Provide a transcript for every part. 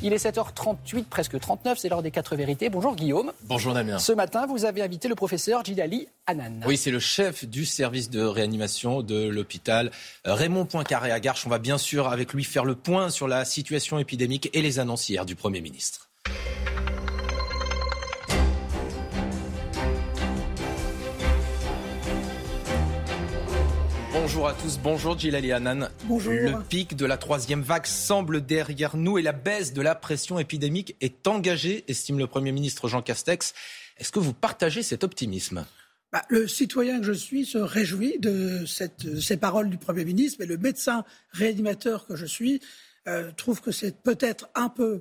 Il est 7h38, presque 39, c'est l'heure des quatre vérités. Bonjour Guillaume. Bonjour Damien. Ce matin, vous avez invité le professeur Gilali Hanan. Oui, c'est le chef du service de réanimation de l'hôpital Raymond Poincaré à Garches. On va bien sûr avec lui faire le point sur la situation épidémique et les annonces hier du Premier ministre. Bonjour à tous, bonjour Gilali Hanan. Bonjour. Le pic de la troisième vague semble derrière nous et la baisse de la pression épidémique est engagée, estime le Premier ministre Jean Castex. Est-ce que vous partagez cet optimisme? Bah, le citoyen que je suis se réjouit de ces paroles du Premier ministre, mais le médecin réanimateur que je suis euh, trouve que c'est peut-être un peu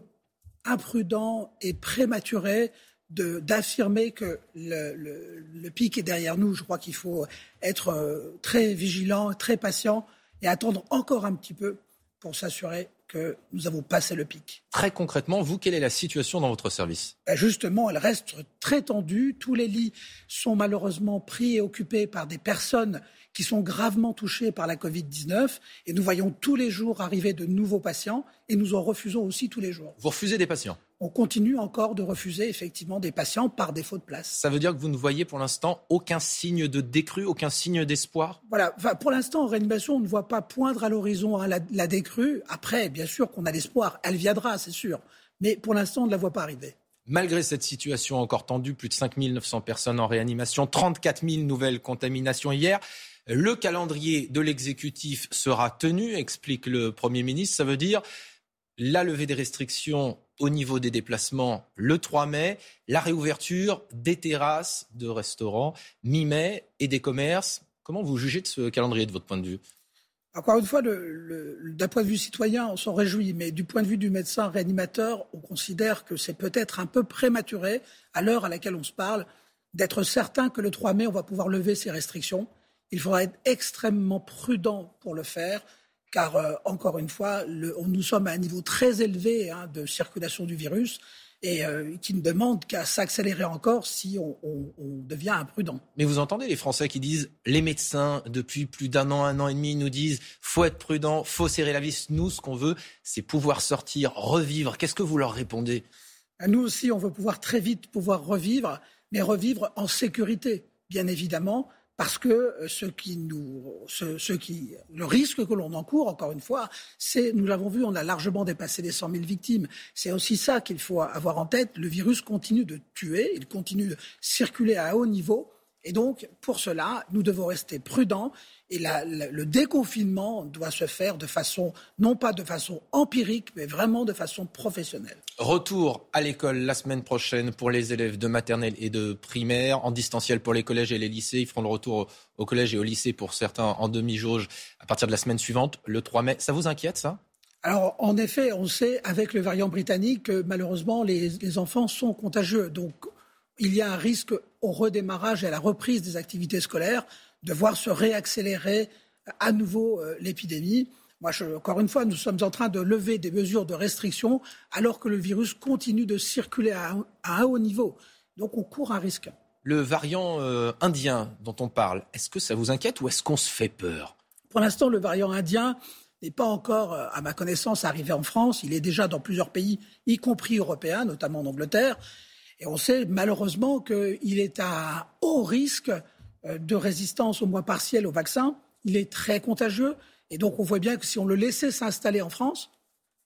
imprudent et prématuré d'affirmer que le, pic est derrière nous. Je crois qu'il faut être euh, très vigilant, très patient et attendre encore un petit peu pour s'assurer que nous avons passé le pic. Très concrètement, vous, quelle est la situation dans votre service? Ben Justement, elle reste très tendue. Tous les lits sont malheureusement pris et occupés par des personnes qui sont gravement touchées par la Covid-19. Et nous voyons tous les jours arriver de nouveaux patients et nous en refusons aussi tous les jours. Vous refusez des patients? On continue encore de refuser effectivement des patients par défaut de place. Ça veut dire que vous ne voyez pour l'instant aucun signe de décrue, aucun signe d'espoir? Voilà, pour l'instant en réanimation, on ne voit pas poindre à l'horizon hein, la, décrue. Après, bien sûr qu'on a l'espoir, elle viendra, c'est sûr. Mais pour l'instant, on ne la voit pas arriver. Malgré cette situation encore tendue, plus de 5 900 personnes en réanimation, 34 000 nouvelles contaminations hier. Le calendrier de l'exécutif sera tenu, explique le Premier ministre. Ça veut dire la levée des restrictions au niveau des déplacements le 3 mai, la réouverture des terrasses de restaurants mi-mai et des commerces. Comment vous jugez de ce calendrier de votre point de vue? Encore une fois, d'un point de vue citoyen, on s'en réjouit, mais du point de vue du médecin réanimateur, on considère que c'est peut-être un peu prématuré, à l'heure à laquelle on se parle, d'être certain que le 3 mai, on va pouvoir lever ces restrictions. Il faudra être extrêmement prudent pour le faire car euh, encore une fois, nous sommes à un niveau très élevé hein, de circulation du virus et euh, qui ne demande qu'à s'accélérer encore si on, devient imprudent. Mais vous entendez les Français qui disent, les médecins depuis plus d'un an, un an et demi nous disent, faut être prudent, faut serrer la vis. Nous, ce qu'on veut, c'est pouvoir sortir, revivre. Qu'est-ce que vous leur répondez? À Nous aussi, on veut pouvoir très vite pouvoir revivre, mais revivre en sécurité, bien évidemment, parce que euh, qui nous, qui, le risque que l'on encourt, encore une fois, c'est, nous l'avons vu, on a largement dépassé les 100 000 victimes. C'est aussi ça qu'il faut avoir en tête. Le virus continue de tuer, il continue de circuler à haut niveau. Et donc, pour cela, nous devons rester prudents et le déconfinement doit se faire de façon, non pas de façon empirique, mais vraiment de façon professionnelle. Retour à l'école la semaine prochaine pour les élèves de maternelle et de primaire, en distanciel pour les collèges et les lycées. Ils feront le retour au collège et au lycée pour certains en demi-jauge à partir de la semaine suivante, le 3 mai. Ça vous inquiète, ça? Alors, en effet, on sait avec le variant britannique que malheureusement, les, les enfants sont contagieux. Donc, il y a un risque au redémarrage et à la reprise des activités scolaires de voir se réaccélérer à nouveau euh, l'épidémie. Moi, encore une fois, nous sommes en train de lever des mesures de restriction alors que le virus continue de circuler à, un haut niveau. Donc on court un risque. Le variant euh, indien dont on parle, est-ce que ça vous inquiète ou est-ce qu'on se fait peur? Pour l'instant, le variant indien n'est pas encore, euh, à ma connaissance, arrivé en France. Il est déjà dans plusieurs pays, y compris européens, notamment en Angleterre. Et on sait malheureusement qu'il est à haut risque euh, de résistance au moins partielle au vaccin. Il est très contagieux. Et donc, on voit bien que si on le laissait s'installer en France,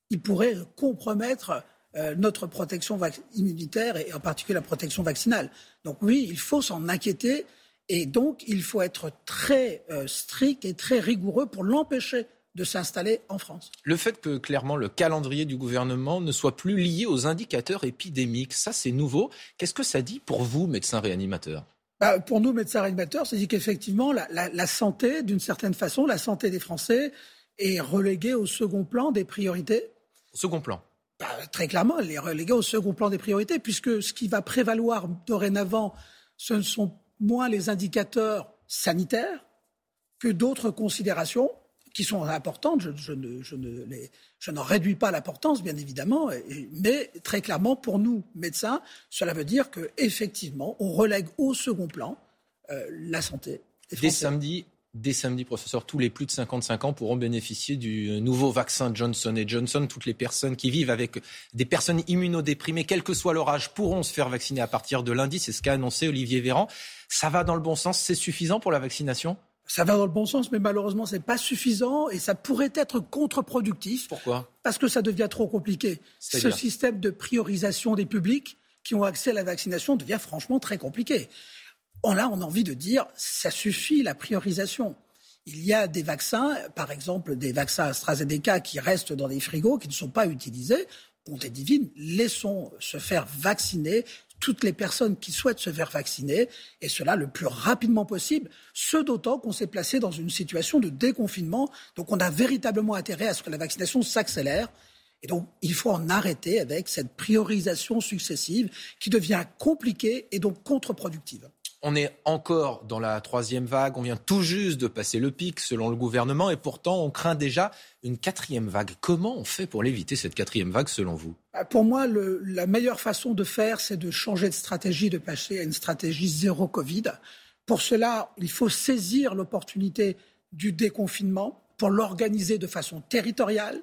il pourrait compromettre euh, notre protection immunitaire et en particulier la protection vaccinale. Donc oui, il faut s'en inquiéter et donc il faut être très euh, strict et très rigoureux pour l'empêcher de s'installer en France. Le fait que clairement le calendrier du gouvernement ne soit plus lié aux indicateurs épidémiques, ça c'est nouveau. Qu'est-ce que ça dit pour vous, médecin réanimateur bah, pour nous, médecins réanimateurs, ça dit qu'effectivement, la, santé, d'une certaine façon, la santé des Français est reléguée au second plan des priorités. Au second plan bah, Très clairement, elle est reléguée au second plan des priorités, puisque ce qui va prévaloir dorénavant, ce ne sont moins les indicateurs sanitaires que d'autres considérations qui sont importantes. Je, ne, je n'en réduis pas l'importance, bien évidemment, mais très clairement, pour nous, médecins, cela veut dire qu'effectivement, on relègue au second plan euh, la santé. Dès samedi, Dès samedi, professeur, tous les plus de 55 ans pourront bénéficier du nouveau vaccin Johnson Johnson. Toutes les personnes qui vivent avec des personnes immunodéprimées, quel que soit leur âge, pourront se faire vacciner à partir de lundi. C'est ce qu'a annoncé Olivier Véran. Ça va dans le bon sens. C'est suffisant pour la vaccination? Ça va dans le bon sens, mais malheureusement, ce n'est pas suffisant et ça pourrait être contre-productif. Pourquoi? Parce que ça devient trop compliqué. Ce système de priorisation des publics qui ont accès à la vaccination devient franchement très compliqué. Là, on a envie de dire, ça suffit la priorisation. Il y a des vaccins, par exemple des vaccins AstraZeneca qui restent dans des frigos, qui ne sont pas utilisés. Bonté divine, laissons se faire vacciner toutes les personnes qui souhaitent se faire vacciner, et cela le plus rapidement possible, ce d'autant qu'on s'est placé dans une situation de déconfinement. Donc on a véritablement intérêt à ce que la vaccination s'accélère. Et donc, il faut en arrêter avec cette priorisation successive qui devient compliquée et donc contre-productive. On est encore dans la troisième vague, on vient tout juste de passer le pic selon le gouvernement et pourtant on craint déjà une quatrième vague. Comment on fait pour l'éviter cette quatrième vague selon vous? Bah, Pour moi, la meilleure façon de faire, c'est de changer de stratégie, de passer à une stratégie zéro Covid. Pour cela, il faut saisir l'opportunité du déconfinement pour l'organiser de façon territoriale,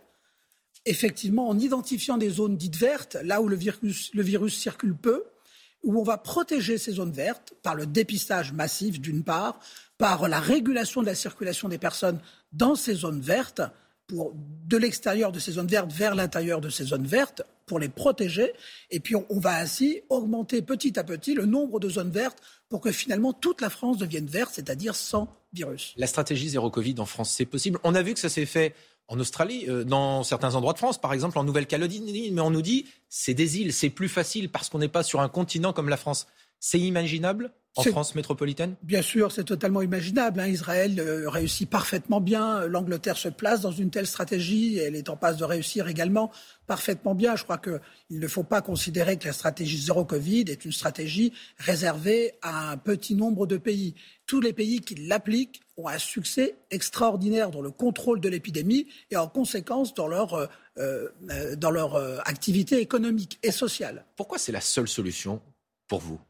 effectivement en identifiant des zones dites vertes, là où le virus, le virus circule peu, où on va protéger ces zones vertes par le dépistage massif d'une part, par la régulation de la circulation des personnes dans ces zones vertes, de l'extérieur de ces zones vertes vers l'intérieur de ces zones vertes, pour les protéger. Et puis on, on, va ainsi augmenter petit à petit le nombre de zones vertes pour que finalement toute la France devienne verte, c'est-à-dire sans virus. La stratégie zéro Covid en France, c'est possible. On a vu que ça s'est fait en Australie, euh, dans certains endroits de France, par exemple en Nouvelle-Calédonie, mais on nous dit c'est des îles, c'est plus facile parce qu'on n'est pas sur un continent comme la France. C'est imaginable en France métropolitaine? Bien sûr, c'est totalement imaginable. Hein. Israël euh, réussit parfaitement bien. L'Angleterre se place dans une telle stratégie. Elle est en passe de réussir également parfaitement bien. Je crois qu'il ne faut pas considérer que la stratégie zéro Covid est une stratégie réservée à un petit nombre de pays. Tous les pays qui l'appliquent ont un succès extraordinaire dans le contrôle de l'épidémie et en conséquence dans leur, euh, euh, dans leur activité économique et sociale. Pourquoi c'est la seule solution pour vous?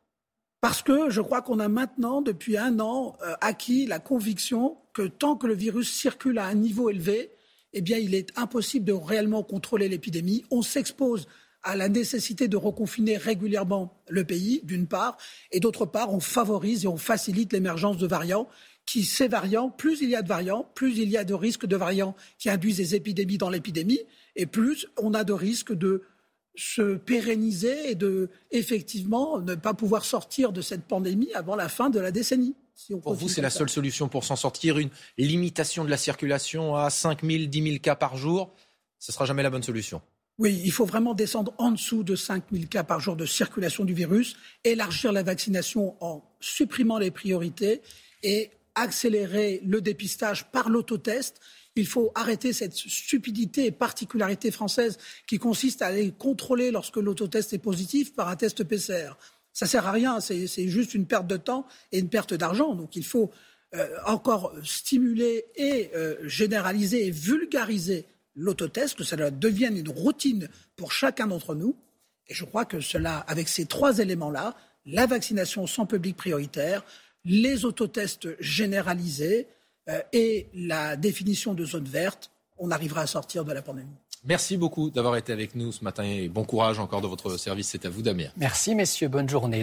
Parce que je crois qu'on a maintenant, depuis un an, euh, acquis la conviction que tant que le virus circule à un niveau élevé, eh bien, il est impossible de réellement contrôler l'épidémie. On s'expose à la nécessité de reconfiner régulièrement le pays, d'une part, et d'autre part, on favorise et on facilite l'émergence de variants qui, ces variants, plus il y a de variants, plus il y a de risques de variants qui induisent des épidémies dans l'épidémie, et plus on a de risques de se pérenniser et de effectivement ne pas pouvoir sortir de cette pandémie avant la fin de la décennie. pour vous, c'est la seule solution pour s'en sortir, une limitation de la circulation à 5 000, 10 000 cas par jour, ce ne sera jamais la bonne solution. Oui, il faut vraiment descendre en dessous de 5 000 cas par jour de circulation du virus, élargir la vaccination en supprimant les priorités et accélérer le dépistage par l'autotest il faut arrêter cette stupidité et particularité française qui consiste à aller contrôler lorsque l'autotest est positif par un test PCR. Ça ne sert à rien, c'est juste une perte de temps et une perte d'argent. Donc il faut euh, encore stimuler et euh, généraliser et vulgariser l'autotest, que cela devienne une routine pour chacun d'entre nous. Et je crois que cela, avec ces trois éléments-là, la vaccination sans public prioritaire, les autotests généralisés, euh, et la définition de zone verte, on arrivera à sortir de la pandémie. Merci beaucoup d'avoir été avec nous ce matin et bon courage encore de votre service. C'est à vous, Damien. Merci, messieurs. Bonne journée.